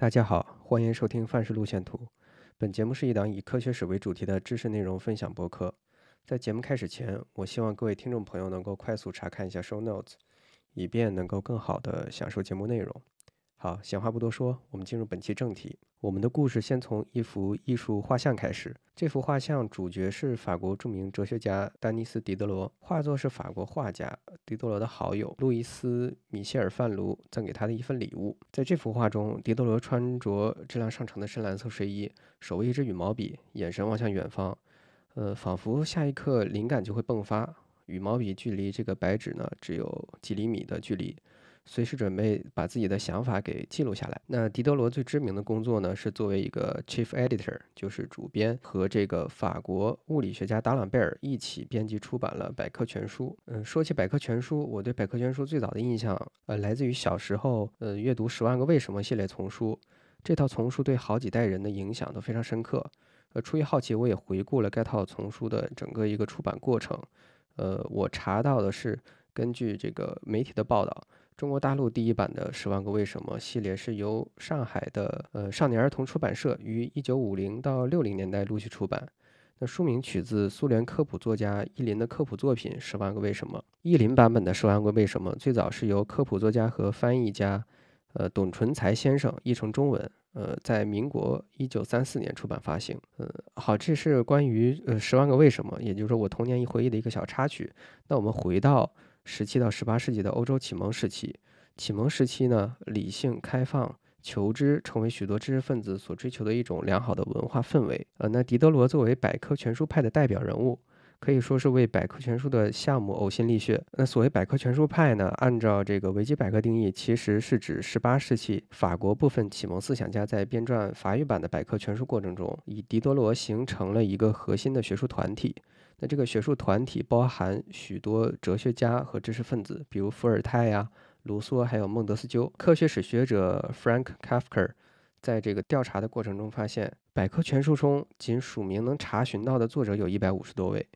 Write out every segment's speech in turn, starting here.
大家好，欢迎收听范式路线图。本节目是一档以科学史为主题的知识内容分享播客。在节目开始前，我希望各位听众朋友能够快速查看一下 show notes，以便能够更好的享受节目内容。好，闲话不多说，我们进入本期正题。我们的故事先从一幅艺术画像开始。这幅画像主角是法国著名哲学家丹尼斯·狄德罗，画作是法国画家狄德罗的好友路易斯·米歇尔·范卢赠给他的一份礼物。在这幅画中，狄德罗穿着质量上乘的深蓝色睡衣，手握一支羽毛笔，眼神望向远方，呃，仿佛下一刻灵感就会迸发。羽毛笔距离这个白纸呢，只有几厘米的距离。随时准备把自己的想法给记录下来。那狄德罗最知名的工作呢，是作为一个 chief editor，就是主编，和这个法国物理学家达朗贝尔一起编辑出版了百科全书。嗯，说起百科全书，我对百科全书最早的印象，呃，来自于小时候，呃，阅读《十万个为什么》系列丛书。这套丛书对好几代人的影响都非常深刻。呃，出于好奇，我也回顾了该套丛书的整个一个出版过程。呃，我查到的是，根据这个媒体的报道。中国大陆第一版的《十万个为什么》系列是由上海的呃少年儿童出版社于一九五零到六零年代陆续出版。那书名取自苏联科普作家伊林的科普作品《十万个为什么》。伊林版本的《十万个为什么》最早是由科普作家和翻译家呃董纯才先生译成中文，呃，在民国一九三四年出版发行。呃，好，这是关于呃《十万个为什么》，也就是说我童年一回忆的一个小插曲。那我们回到。十七到十八世纪的欧洲启蒙时期，启蒙时期呢，理性、开放、求知成为许多知识分子所追求的一种良好的文化氛围。呃，那狄德罗作为百科全书派的代表人物，可以说是为百科全书的项目呕心沥血。那所谓百科全书派呢，按照这个维基百科定义，其实是指十八世纪法国部分启蒙思想家在编撰法语版的百科全书过程中，以狄德罗形成了一个核心的学术团体。那这个学术团体包含许多哲学家和知识分子，比如伏尔泰呀、卢梭，还有孟德斯鸠。科学史学者 Frank Kafka 在这个调查的过程中发现，百科全书中仅署名能查询到的作者有一百五十多位。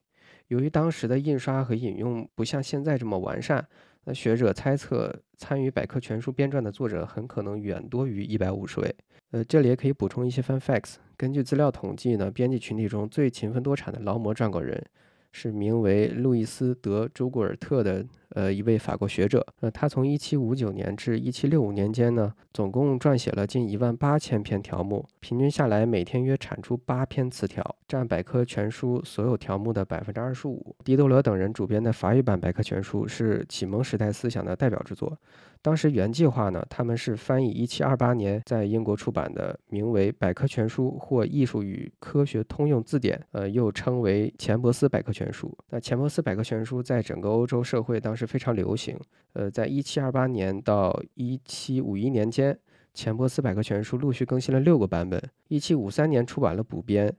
由于当时的印刷和引用不像现在这么完善，那学者猜测参与百科全书编撰的作者很可能远多于一百五十位。呃，这里也可以补充一些 fun facts。根据资料统计呢，编辑群体中最勤奋多产的劳模撰稿人是名为路易斯·德·朱古尔特的呃一位法国学者。呃，他从1759年至1765年间呢，总共撰写了近一万八千篇条目，平均下来每天约产出八篇词条，占百科全书所有条目的百分之二十五。狄德罗等人主编的法语版百科全书是启蒙时代思想的代表之作。当时原计划呢，他们是翻译一七二八年在英国出版的名为《百科全书》或《艺术与科学通用字典》，呃，又称为钱伯斯百科全书。那钱伯斯百科全书在整个欧洲社会当时非常流行。呃，在一七二八年到一七五一年间，钱伯斯百科全书陆续更新了六个版本。一七五三年出版了补编，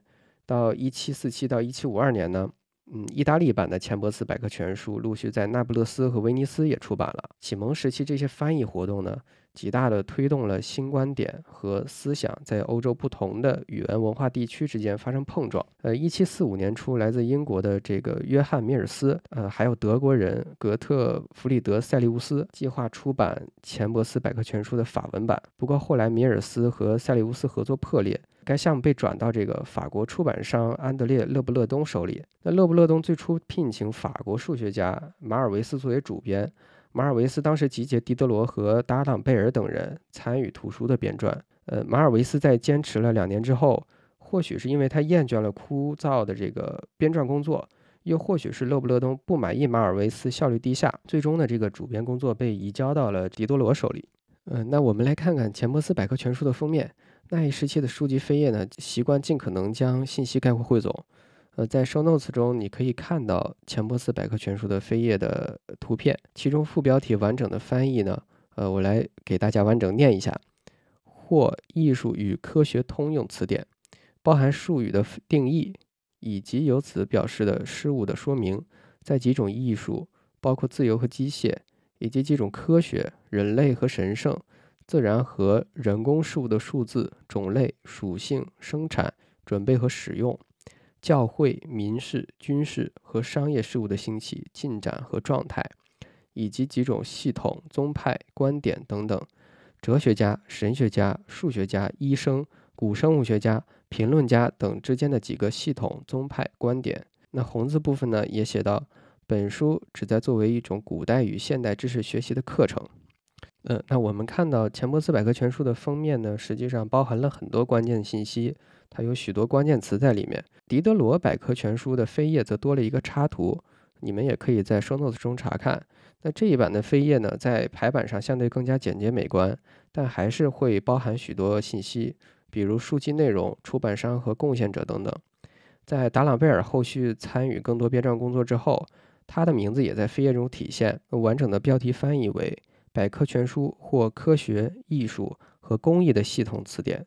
到一七四七到一七五二年呢。嗯，意大利版的钱伯斯百科全书陆续在那不勒斯和威尼斯也出版了。启蒙时期这些翻译活动呢，极大地推动了新观点和思想在欧洲不同的语言文化地区之间发生碰撞。呃，一七四五年初，来自英国的这个约翰米尔斯，呃，还有德国人格特弗里德塞利乌斯计划出版钱伯斯百科全书的法文版。不过后来米尔斯和塞利乌斯合作破裂。该项目被转到这个法国出版商安德烈·勒布勒东手里。那勒布勒东最初聘请法国数学家马尔维斯作为主编。马尔维斯当时集结狄德罗和达朗贝尔等人参与图书的编撰。呃，马尔维斯在坚持了两年之后，或许是因为他厌倦了枯燥的这个编撰工作，又或许是勒布勒东不满意马尔维斯效率低下，最终呢，这个主编工作被移交到了狄德罗手里。嗯，那我们来看看钱伯斯百科全书的封面。那一时期的书籍扉页呢，习惯尽可能将信息概括汇总。呃，在 show notes 中，你可以看到钱伯斯百科全书的扉页的图片，其中副标题完整的翻译呢，呃，我来给大家完整念一下：或艺术与科学通用词典，包含术语的定义以及由此表示的事物的说明，在几种艺术，包括自由和机械，以及几种科学、人类和神圣。自然和人工事物的数字、种类、属性、生产、准备和使用，教会、民事、军事和商业事务的兴起、进展和状态，以及几种系统、宗派、观点等等，哲学家、神学家、数学家、医生、古生物学家、评论家等之间的几个系统、宗派、观点。那红字部分呢，也写到，本书旨在作为一种古代与现代知识学习的课程。呃，那我们看到钱伯斯百科全书的封面呢，实际上包含了很多关键信息，它有许多关键词在里面。狄德罗百科全书的扉页则多了一个插图，你们也可以在 show notes 中查看。那这一版的扉页呢，在排版上相对更加简洁美观，但还是会包含许多信息，比如书籍内容、出版商和贡献者等等。在达朗贝尔后续参与更多编撰工作之后，他的名字也在扉页中体现。完整的标题翻译为。百科全书或科学、艺术和工艺的系统词典，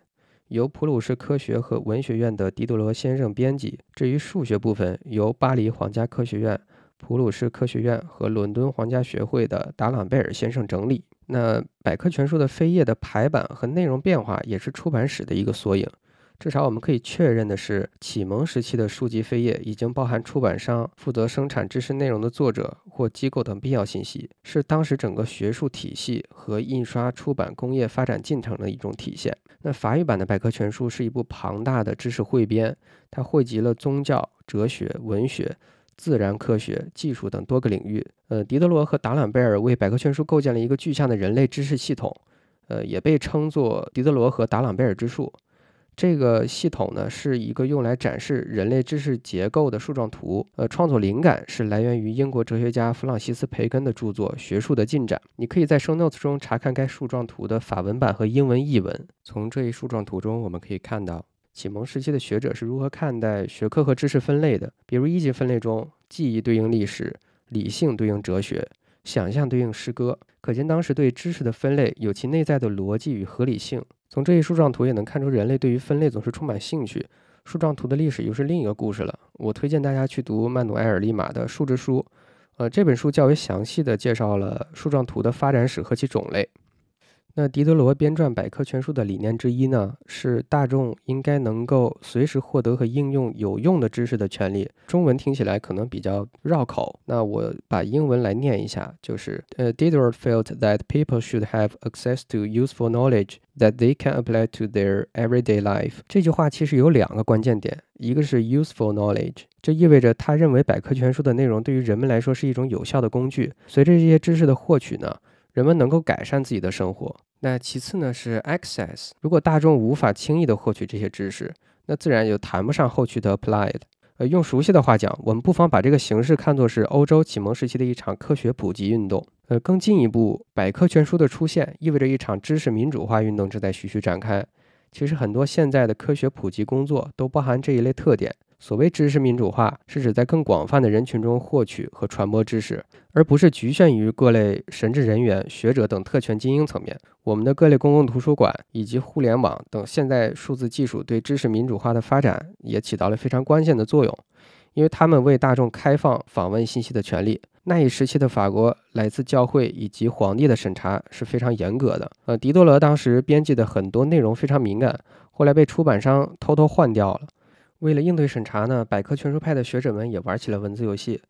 由普鲁士科学和文学院的狄德罗先生编辑。至于数学部分，由巴黎皇家科学院、普鲁士科学院和伦敦皇家学会的达朗贝尔先生整理。那百科全书的扉页的排版和内容变化，也是出版史的一个缩影。至少我们可以确认的是，启蒙时期的书籍扉页已经包含出版商、负责生产知识内容的作者或机构等必要信息，是当时整个学术体系和印刷出版工业发展进程的一种体现。那法语版的百科全书是一部庞大的知识汇编，它汇集了宗教、哲学、文学、自然科学、技术等多个领域。呃，狄德罗和达朗贝尔为百科全书构建了一个具象的人类知识系统，呃，也被称作狄德罗和达朗贝尔之树。这个系统呢，是一个用来展示人类知识结构的树状图。呃，创作灵感是来源于英国哲学家弗朗西斯·培根的著作《学术的进展》。你可以在 show notes 中查看该树状图的法文版和英文译文。从这一树状图中，我们可以看到启蒙时期的学者是如何看待学科和知识分类的。比如一级分类中，记忆对应历史，理性对应哲学，想象对应诗歌。可见当时对知识的分类有其内在的逻辑与合理性。从这一树状图也能看出，人类对于分类总是充满兴趣。树状图的历史又是另一个故事了。我推荐大家去读曼努埃尔·利马的《树之书》，呃，这本书较为详细的介绍了树状图的发展史和其种类。那狄德罗编撰百科全书的理念之一呢，是大众应该能够随时获得和应用有用的知识的权利。中文听起来可能比较绕口，那我把英文来念一下，就是呃，Diderot felt that people should have access to useful knowledge that they can apply to their everyday life。这句话其实有两个关键点，一个是 useful knowledge，这意味着他认为百科全书的内容对于人们来说是一种有效的工具。随着这些知识的获取呢，人们能够改善自己的生活。那其次呢是 access，如果大众无法轻易的获取这些知识，那自然就谈不上后续的 applied。呃，用熟悉的话讲，我们不妨把这个形式看作是欧洲启蒙时期的一场科学普及运动。呃，更进一步，百科全书的出现意味着一场知识民主化运动正在徐徐展开。其实很多现在的科学普及工作都包含这一类特点。所谓知识民主化，是指在更广泛的人群中获取和传播知识，而不是局限于各类神职人员、学者等特权精英层面。我们的各类公共图书馆以及互联网等现代数字技术对知识民主化的发展也起到了非常关键的作用，因为他们为大众开放访问信息的权利。那一时期的法国，来自教会以及皇帝的审查是非常严格的。呃，狄多罗当时编辑的很多内容非常敏感，后来被出版商偷偷换掉了。为了应对审查呢，百科全书派的学者们也玩起了文字游戏。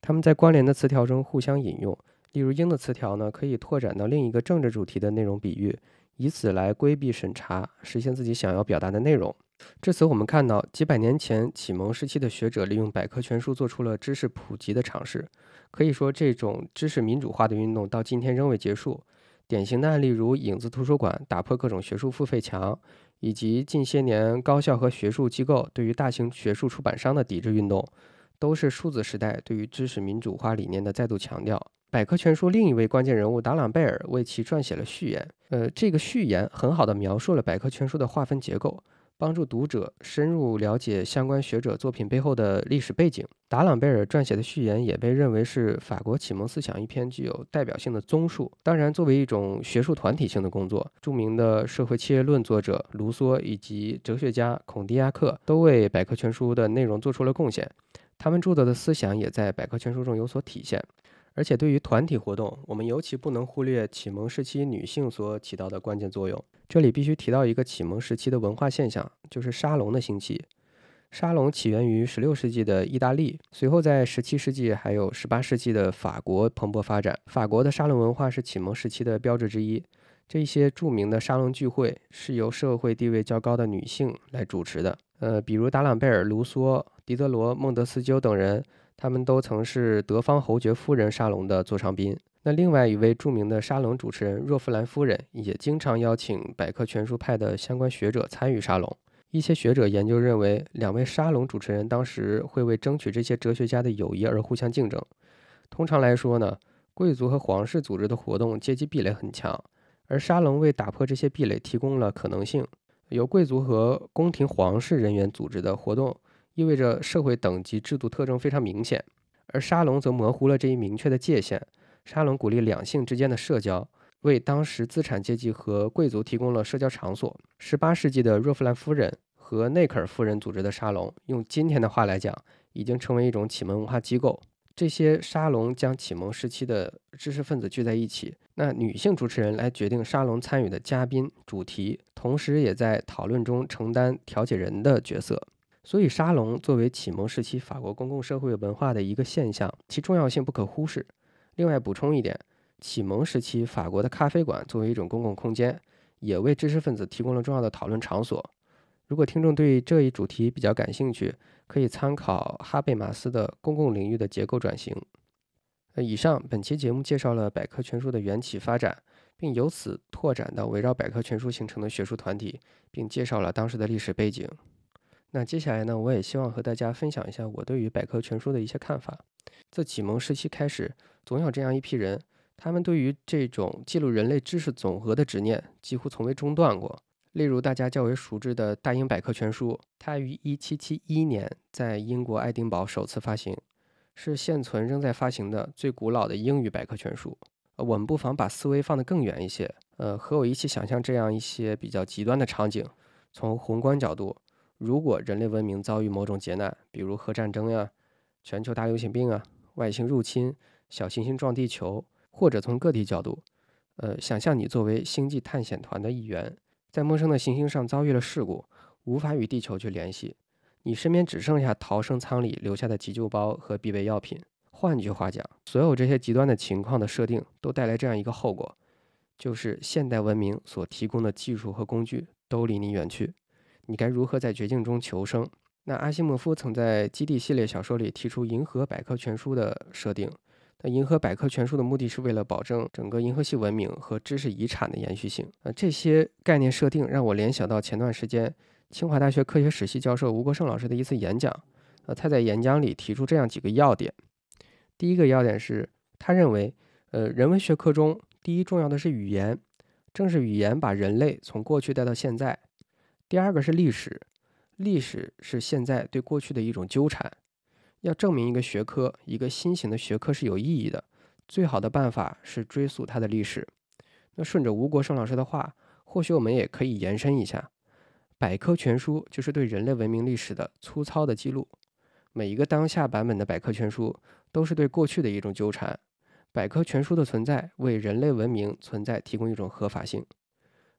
他们在关联的词条中互相引用，例如“鹰”的词条呢，可以拓展到另一个政治主题的内容比喻，以此来规避审查，实现自己想要表达的内容。至此，我们看到几百年前启蒙时期的学者利用百科全书做出了知识普及的尝试。可以说，这种知识民主化的运动到今天仍未结束。典型的案例如影子图书馆打破各种学术付费墙。以及近些年高校和学术机构对于大型学术出版商的抵制运动，都是数字时代对于知识民主化理念的再度强调。百科全书另一位关键人物达朗贝尔为其撰写了序言，呃，这个序言很好的描述了百科全书的划分结构。帮助读者深入了解相关学者作品背后的历史背景。达朗贝尔撰写的序言也被认为是法国启蒙思想一篇具有代表性的综述。当然，作为一种学术团体性的工作，著名的社会契约论作者卢梭以及哲学家孔蒂亚克都为百科全书的内容做出了贡献。他们著作的思想也在百科全书中有所体现。而且，对于团体活动，我们尤其不能忽略启蒙时期女性所起到的关键作用。这里必须提到一个启蒙时期的文化现象，就是沙龙的兴起。沙龙起源于16世纪的意大利，随后在17世纪还有18世纪的法国蓬勃发展。法国的沙龙文化是启蒙时期的标志之一。这些著名的沙龙聚会是由社会地位较高的女性来主持的。呃，比如达朗贝尔、卢梭、狄德罗、孟德斯鸠等人，他们都曾是德方侯爵夫人沙龙的座上宾。那另外一位著名的沙龙主持人若夫兰夫人，也经常邀请百科全书派的相关学者参与沙龙。一些学者研究认为，两位沙龙主持人当时会为争取这些哲学家的友谊而互相竞争。通常来说呢，贵族和皇室组织的活动阶级壁垒很强。而沙龙为打破这些壁垒提供了可能性。由贵族和宫廷皇室人员组织的活动，意味着社会等级制度特征非常明显，而沙龙则模糊了这一明确的界限。沙龙鼓励两性之间的社交，为当时资产阶级和贵族提供了社交场所。18世纪的若夫兰夫人和内克尔夫人组织的沙龙，用今天的话来讲，已经成为一种启蒙文化机构。这些沙龙将启蒙时期的知识分子聚在一起，那女性主持人来决定沙龙参与的嘉宾主题，同时也在讨论中承担调解人的角色。所以，沙龙作为启蒙时期法国公共社会文化的一个现象，其重要性不可忽视。另外补充一点，启蒙时期法国的咖啡馆作为一种公共空间，也为知识分子提供了重要的讨论场所。如果听众对这一主题比较感兴趣，可以参考哈贝马斯的公共领域的结构转型。呃，以上本期节目介绍了百科全书的缘起发展，并由此拓展到围绕百科全书形成的学术团体，并介绍了当时的历史背景。那接下来呢，我也希望和大家分享一下我对于百科全书的一些看法。自启蒙时期开始，总有这样一批人，他们对于这种记录人类知识总和的执念几乎从未中断过。例如，大家较为熟知的《大英百科全书》，它于1771年在英国爱丁堡首次发行，是现存仍在发行的最古老的英语百科全书。呃，我们不妨把思维放得更远一些，呃，和我一起想象这样一些比较极端的场景。从宏观角度，如果人类文明遭遇某种劫难，比如核战争呀、全球大流行病啊、外星入侵、小行星撞地球，或者从个体角度，呃，想象你作为星际探险团的一员。在陌生的行星上遭遇了事故，无法与地球去联系，你身边只剩下逃生舱里留下的急救包和必备药品。换句话讲，所有这些极端的情况的设定都带来这样一个后果，就是现代文明所提供的技术和工具都离你远去。你该如何在绝境中求生？那阿西莫夫曾在《基地》系列小说里提出《银河百科全书》的设定。那银河百科全书的目的是为了保证整个银河系文明和知识遗产的延续性。呃，这些概念设定让我联想到前段时间清华大学科学史系教授吴国胜老师的一次演讲。呃，他在演讲里提出这样几个要点：第一个要点是，他认为，呃，人文学科中第一重要的是语言，正是语言把人类从过去带到现在；第二个是历史，历史是现在对过去的一种纠缠。要证明一个学科、一个新型的学科是有意义的，最好的办法是追溯它的历史。那顺着吴国胜老师的话，或许我们也可以延伸一下：百科全书就是对人类文明历史的粗糙的记录。每一个当下版本的百科全书都是对过去的一种纠缠。百科全书的存在为人类文明存在提供一种合法性。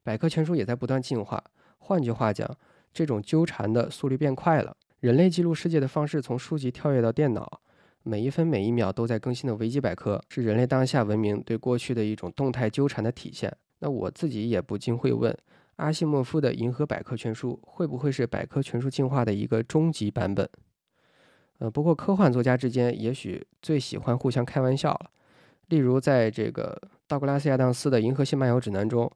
百科全书也在不断进化。换句话讲，这种纠缠的速率变快了。人类记录世界的方式从书籍跳跃到电脑，每一分每一秒都在更新的维基百科，是人类当下文明对过去的一种动态纠缠的体现。那我自己也不禁会问：阿西莫夫的《银河百科全书》会不会是百科全书进化的一个终极版本？呃，不过科幻作家之间也许最喜欢互相开玩笑了。例如，在这个道格拉斯·亚当斯的《银河系漫游指南》中，《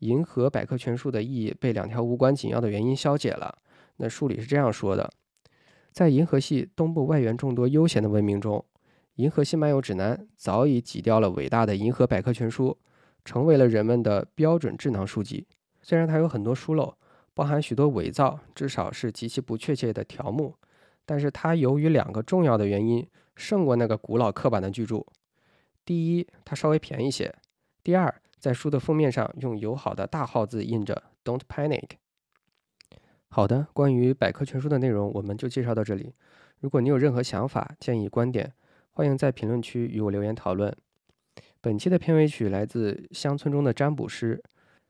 银河百科全书》的意义被两条无关紧要的原因消解了。那书里是这样说的。在银河系东部外缘众多悠闲的文明中，《银河系漫游指南》早已挤掉了伟大的《银河百科全书》，成为了人们的标准智囊书籍。虽然它有很多疏漏，包含许多伪造，至少是极其不确切的条目，但是它由于两个重要的原因胜过那个古老刻板的巨著：第一，它稍微便宜些；第二，在书的封面上用友好的大号字印着 “Don't Panic”。好的，关于百科全书的内容，我们就介绍到这里。如果你有任何想法、建议、观点，欢迎在评论区与我留言讨论。本期的片尾曲来自《乡村中的占卜师》，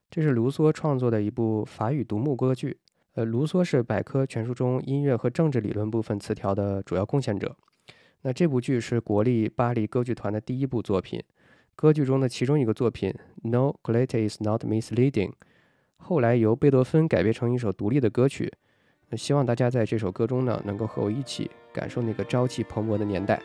这是卢梭创作的一部法语独幕歌剧。呃，卢梭是百科全书中音乐和政治理论部分词条的主要贡献者。那这部剧是国立巴黎歌剧团的第一部作品，歌剧中的其中一个作品《No, Colette is not misleading》，后来由贝多芬改编成一首独立的歌曲。那希望大家在这首歌中呢，能够和我一起感受那个朝气蓬勃的年代。